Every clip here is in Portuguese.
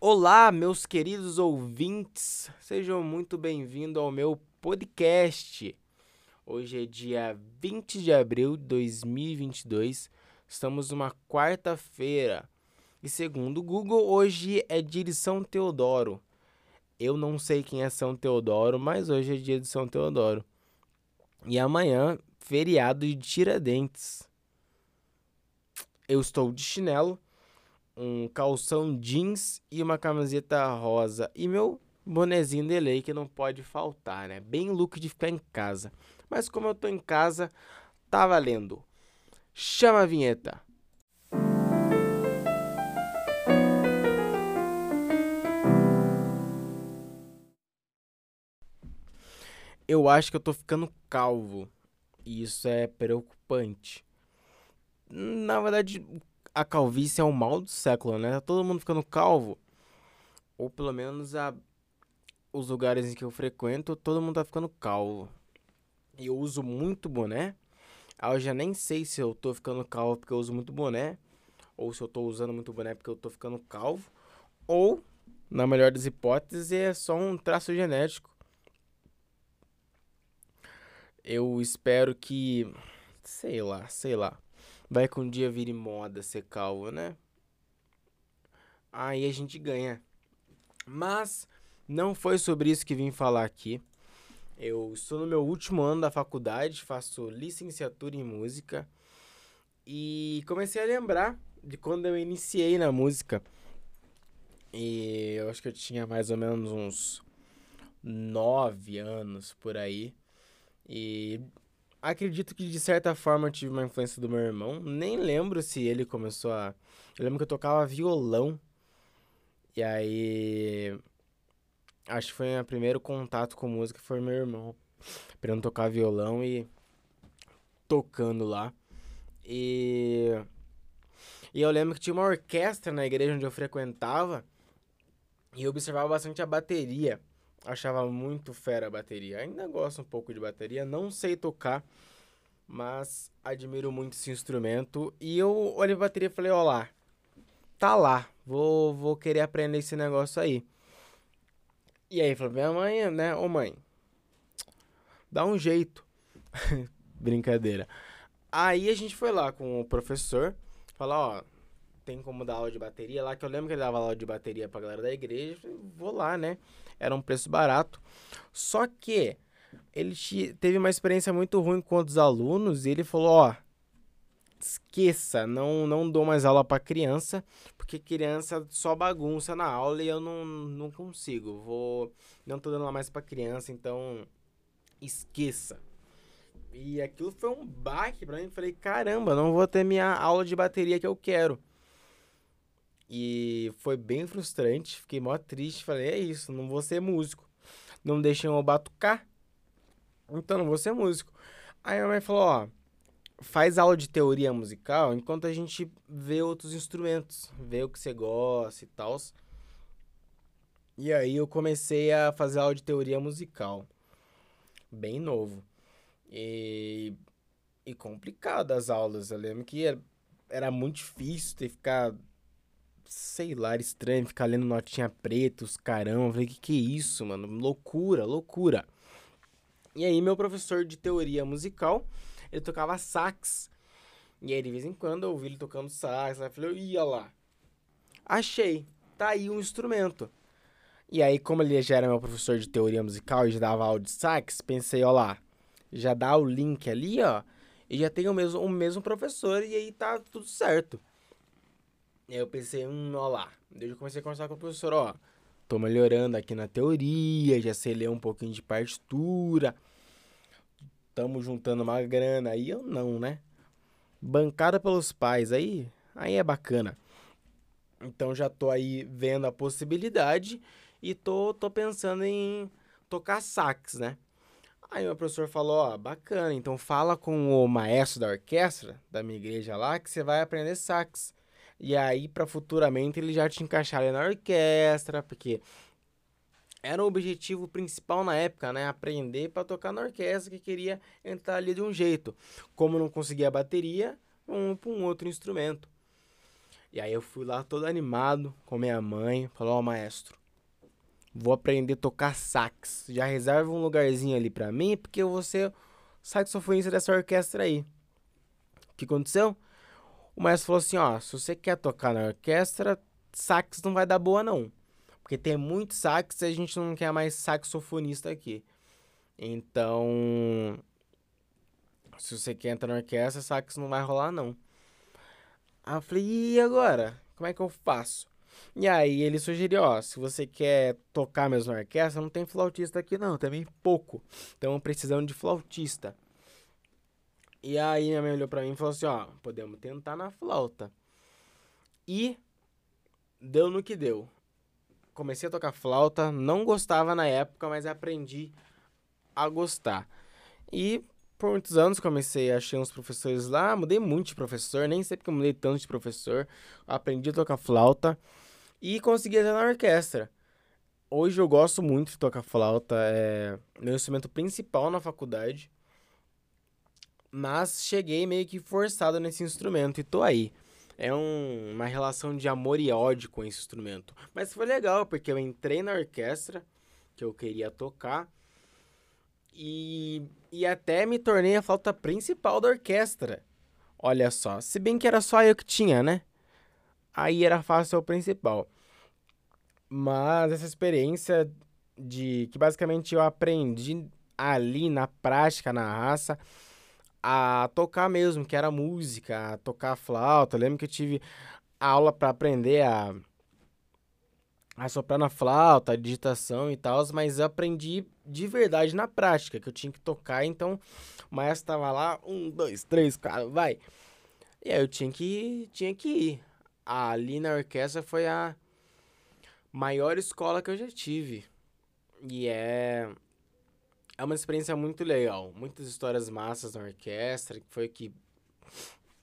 Olá, meus queridos ouvintes, sejam muito bem-vindos ao meu podcast. Hoje é dia 20 de abril de 2022, estamos numa quarta-feira e, segundo o Google, hoje é dia de São Teodoro. Eu não sei quem é São Teodoro, mas hoje é dia de São Teodoro. E amanhã, feriado de Tiradentes. Eu estou de chinelo um calção jeans e uma camiseta rosa. E meu bonezinho de lei que não pode faltar, né? Bem look de ficar em casa. Mas como eu tô em casa, tá valendo. Chama a vinheta. Eu acho que eu tô ficando calvo. E isso é preocupante. Na verdade, a calvície é o mal do século, né? Tá todo mundo ficando calvo. Ou pelo menos a, os lugares em que eu frequento, todo mundo tá ficando calvo. E eu uso muito boné. Aí eu já nem sei se eu tô ficando calvo porque eu uso muito boné. Ou se eu tô usando muito boné porque eu tô ficando calvo. Ou, na melhor das hipóteses, é só um traço genético. Eu espero que. Sei lá, sei lá. Vai que um dia vire moda ser calvo, né? Aí a gente ganha. Mas não foi sobre isso que vim falar aqui. Eu estou no meu último ano da faculdade, faço licenciatura em música e comecei a lembrar de quando eu iniciei na música. E eu acho que eu tinha mais ou menos uns nove anos por aí. E acredito que de certa forma eu tive uma influência do meu irmão. Nem lembro se ele começou a. Eu lembro que eu tocava violão. E aí. Acho que foi o primeiro contato com música foi meu irmão. Aprendendo tocar violão e. tocando lá. E. E eu lembro que tinha uma orquestra na igreja onde eu frequentava. E eu observava bastante a bateria. Achava muito fera a bateria. Ainda gosto um pouco de bateria, não sei tocar, mas admiro muito esse instrumento. E eu olhei a bateria e falei, ó lá, tá lá, vou, vou querer aprender esse negócio aí. E aí falou, minha mãe, né, ô mãe, dá um jeito. Brincadeira. Aí a gente foi lá com o professor, falar, ó, tem como dar aula de bateria lá, que eu lembro que ele dava aula de bateria pra galera da igreja, vou lá, né? era um preço barato. Só que ele teve uma experiência muito ruim com os alunos e ele falou, ó, esqueça, não não dou mais aula para criança, porque criança só bagunça na aula e eu não, não consigo. Vou não tô dando aula mais para criança, então esqueça. E aquilo foi um baque para mim, falei, caramba, não vou ter minha aula de bateria que eu quero. E foi bem frustrante, fiquei mó triste. Falei, é isso, não vou ser músico. Não deixem eu batucar, então não vou ser músico. Aí a mãe falou, ó, faz aula de teoria musical enquanto a gente vê outros instrumentos, vê o que você gosta e tal. E aí eu comecei a fazer aula de teoria musical, bem novo. E, e complicado as aulas. Eu lembro que era, era muito difícil ter que ficar sei lá, era estranho ficar lendo notinha preta, os caramba. Falei, que que é isso, mano? Loucura, loucura. E aí, meu professor de teoria musical, ele tocava sax. E aí, de vez em quando, eu ouvi ele tocando sax. Aí eu falei, ia lá. Achei. Tá aí um instrumento. E aí, como ele já era meu professor de teoria musical e já dava aula de sax, pensei, ó lá, já dá o link ali, ó, e já tem o mesmo, o mesmo professor e aí tá tudo certo. Eu pensei, hum, ó lá. Desde eu comecei a conversar com o professor, ó. Tô melhorando aqui na teoria, já sei ler um pouquinho de partitura. Tamo juntando uma grana. Aí eu não, né? Bancada pelos pais, aí, aí é bacana. Então já tô aí vendo a possibilidade e tô, tô pensando em tocar sax, né? Aí meu professor falou, ó, bacana, então fala com o maestro da orquestra da minha igreja lá que você vai aprender sax. E aí, para futuramente, ele já te encaixar ali na orquestra, porque era o objetivo principal na época, né? Aprender para tocar na orquestra que queria entrar ali de um jeito. Como não conseguia a bateria, um para um outro instrumento. E aí eu fui lá todo animado com minha mãe, falou, ó, oh, maestro, vou aprender a tocar sax. Já reserva um lugarzinho ali pra mim, porque eu vou ser saxofonista dessa orquestra aí. O que aconteceu? O maestro falou assim, ó, se você quer tocar na orquestra, sax não vai dar boa não. Porque tem muito sax e a gente não quer mais saxofonista aqui. Então, se você quer entrar na orquestra, sax não vai rolar não. Aí eu falei, e agora? Como é que eu faço? E aí ele sugeriu, ó, se você quer tocar mesmo na orquestra, não tem flautista aqui não, também pouco. Então precisamos de flautista. E aí minha mãe olhou pra mim e falou assim, ó, podemos tentar na flauta. E deu no que deu. Comecei a tocar flauta, não gostava na época, mas aprendi a gostar. E por muitos anos comecei, achei uns professores lá, mudei muito de professor, nem sei porque mudei tanto de professor. Aprendi a tocar flauta e consegui entrar na orquestra. Hoje eu gosto muito de tocar flauta, é meu instrumento principal na faculdade. Mas cheguei meio que forçado nesse instrumento e tô aí. É um, uma relação de amor e ódio com esse instrumento. Mas foi legal, porque eu entrei na orquestra que eu queria tocar e, e até me tornei a flauta principal da orquestra. Olha só, se bem que era só eu que tinha, né? Aí era fácil o principal. Mas essa experiência de que basicamente eu aprendi ali na prática, na raça, a tocar mesmo, que era música, a tocar flauta. Eu lembro que eu tive aula para aprender a, a soprar na flauta, a digitação e tal, mas eu aprendi de verdade na prática, que eu tinha que tocar, então o maestro tava lá, um, dois, três, quatro, vai. E aí eu tinha que, tinha que ir. Ali na orquestra foi a maior escola que eu já tive. E é é uma experiência muito legal. Muitas histórias massas na orquestra, que foi que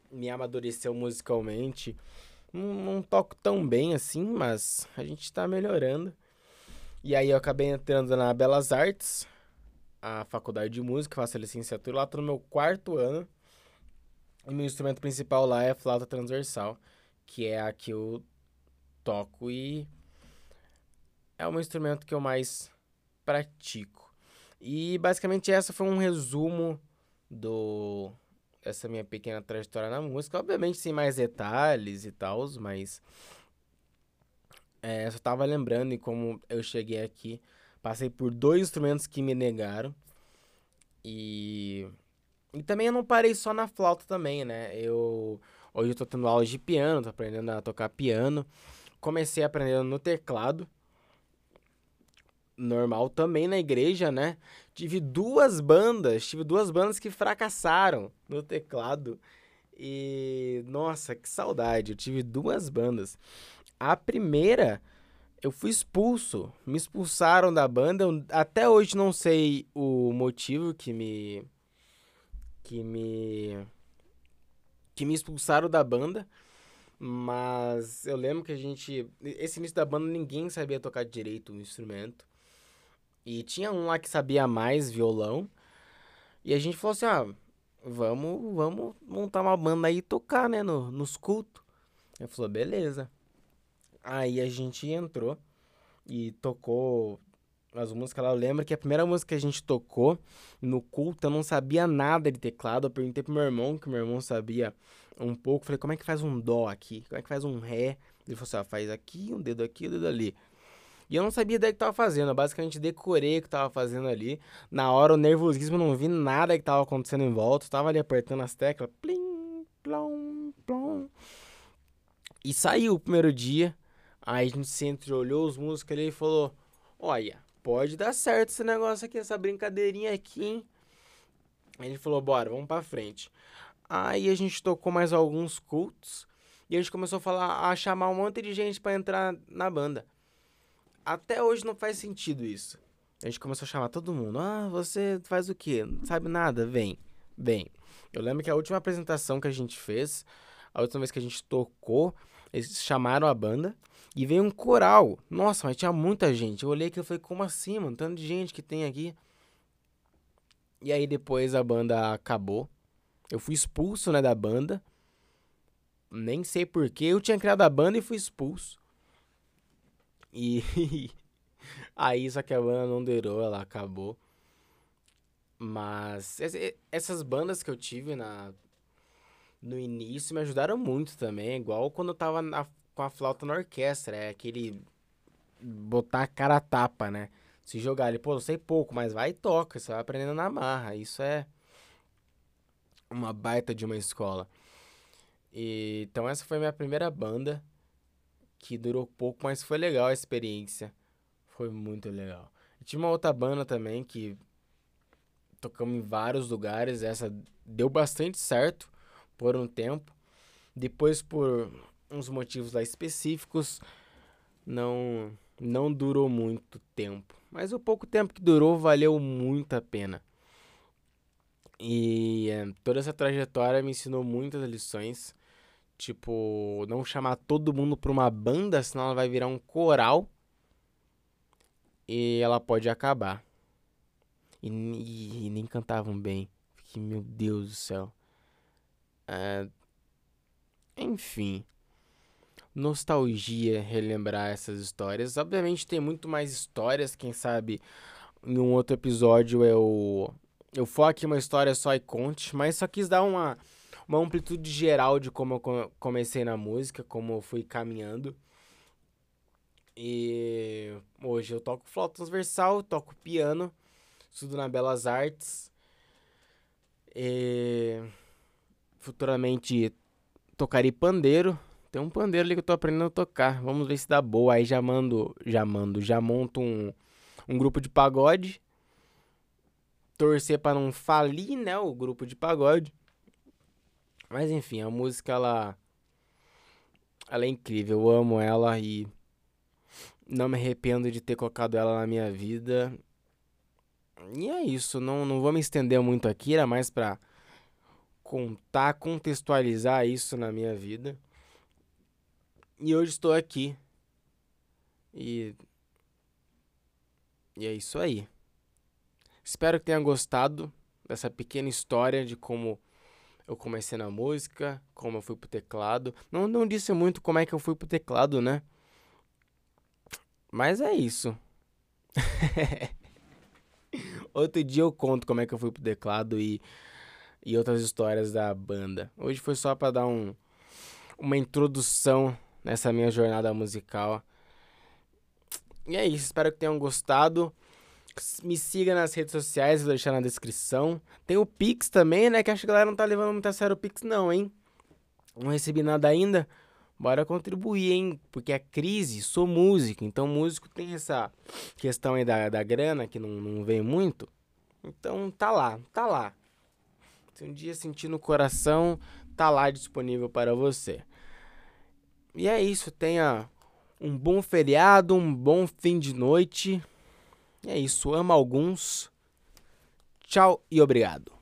me amadureceu musicalmente. Não, não, toco tão bem assim, mas a gente tá melhorando. E aí eu acabei entrando na Belas Artes, a faculdade de música, faço a licenciatura. Lá tô no meu quarto ano. E meu instrumento principal lá é a flauta transversal, que é a que eu toco e é o instrumento que eu mais pratico. E basicamente essa foi um resumo do essa minha pequena trajetória na música, obviamente sem mais detalhes e tal, mas é, só tava lembrando e como eu cheguei aqui, passei por dois instrumentos que me negaram e e também eu não parei só na flauta também, né? Eu hoje eu tô tendo aula de piano, tô aprendendo a tocar piano. Comecei aprendendo no teclado normal também na igreja, né? Tive duas bandas, tive duas bandas que fracassaram no teclado. E nossa, que saudade, eu tive duas bandas. A primeira, eu fui expulso, me expulsaram da banda. Eu até hoje não sei o motivo que me que me que me expulsaram da banda. Mas eu lembro que a gente. Esse início da banda ninguém sabia tocar direito o instrumento. E tinha um lá que sabia mais violão. E a gente falou assim: ah, vamos, vamos montar uma banda aí e tocar, né, no, nos cultos. Ele falou: beleza. Aí a gente entrou e tocou as músicas lá. Eu lembro que a primeira música que a gente tocou no culto, eu não sabia nada de teclado. Eu perguntei pro meu irmão, que meu irmão sabia um pouco. Falei: como é que faz um dó aqui? Como é que faz um ré? Ele falou assim: ah, faz aqui, um dedo aqui, um dedo ali. E eu não sabia ideia que tava fazendo, eu basicamente decorei o que tava fazendo ali. Na hora, o nervosismo, não vi nada que tava acontecendo em volta. Eu tava ali apertando as teclas. Plim, plom, plom. E saiu o primeiro dia. Aí a gente se olhou os músicos ali e falou: Olha, pode dar certo esse negócio aqui, essa brincadeirinha aqui, hein? Aí ele falou: Bora, vamos pra frente. Aí a gente tocou mais alguns cultos. E a gente começou a falar, a chamar um monte de gente para entrar na banda. Até hoje não faz sentido isso. A gente começou a chamar todo mundo. Ah, você faz o quê? Não sabe nada? Vem, vem. Eu lembro que a última apresentação que a gente fez, a última vez que a gente tocou, eles chamaram a banda e veio um coral. Nossa, mas tinha muita gente. Eu olhei aqui e falei, como assim, mano? Tanto de gente que tem aqui. E aí depois a banda acabou. Eu fui expulso, né, da banda. nem sei porquê, eu tinha criado a banda e fui expulso. E aí só que a banda não durou, ela acabou. Mas essas bandas que eu tive na no início me ajudaram muito também, igual quando eu tava na, com a flauta na orquestra, é aquele botar a cara a tapa, né? Se jogar ali, pô, eu sei pouco, mas vai e toca, você vai aprendendo na marra. Isso é uma baita de uma escola. E, então essa foi minha primeira banda, que durou pouco, mas foi legal a experiência. Foi muito legal. E tinha uma outra banda também que tocamos em vários lugares, essa deu bastante certo por um tempo. Depois por uns motivos lá específicos, não não durou muito tempo. Mas o pouco tempo que durou valeu muito a pena. E é, toda essa trajetória me ensinou muitas lições. Tipo, não chamar todo mundo pra uma banda, senão ela vai virar um coral. E ela pode acabar. E, e, e nem cantavam bem. Fiquei, meu Deus do céu. É, enfim nostalgia relembrar essas histórias. Obviamente tem muito mais histórias, quem sabe em um outro episódio eu eu for aqui uma história só e conte, mas só quis dar uma uma amplitude geral de como eu comecei na música, como eu fui caminhando. E hoje eu toco flauta transversal, toco piano, estudo na Belas Artes. E futuramente tocarei pandeiro, tem um pandeiro ali que eu tô aprendendo a tocar. Vamos ver se dá boa. Aí já mando, já mando, já monto um, um grupo de pagode. Torcer para não falir, né, o grupo de pagode. Mas enfim, a música ela ela é incrível, eu amo ela e não me arrependo de ter colocado ela na minha vida. E é isso, não, não vou me estender muito aqui, era mais pra contar, contextualizar isso na minha vida. E hoje estou aqui. E. E é isso aí. Espero que tenha gostado dessa pequena história de como eu comecei na música, como eu fui pro teclado. Não, não disse muito como é que eu fui pro teclado, né? Mas é isso. Outro dia eu conto como é que eu fui pro teclado e, e outras histórias da banda. Hoje foi só para dar um, uma introdução nessa minha jornada musical. E é isso, espero que tenham gostado. Me siga nas redes sociais, vou deixar na descrição. Tem o Pix também, né? Que acho que a galera não tá levando muito a sério o Pix, não, hein? Não recebi nada ainda. Bora contribuir, hein? Porque a crise, sou músico, então músico tem essa questão aí da, da grana que não, não vem muito. Então tá lá, tá lá. Se um dia sentir no coração, tá lá disponível para você. E é isso, tenha um bom feriado, um bom fim de noite. É isso, ama alguns. Tchau e obrigado.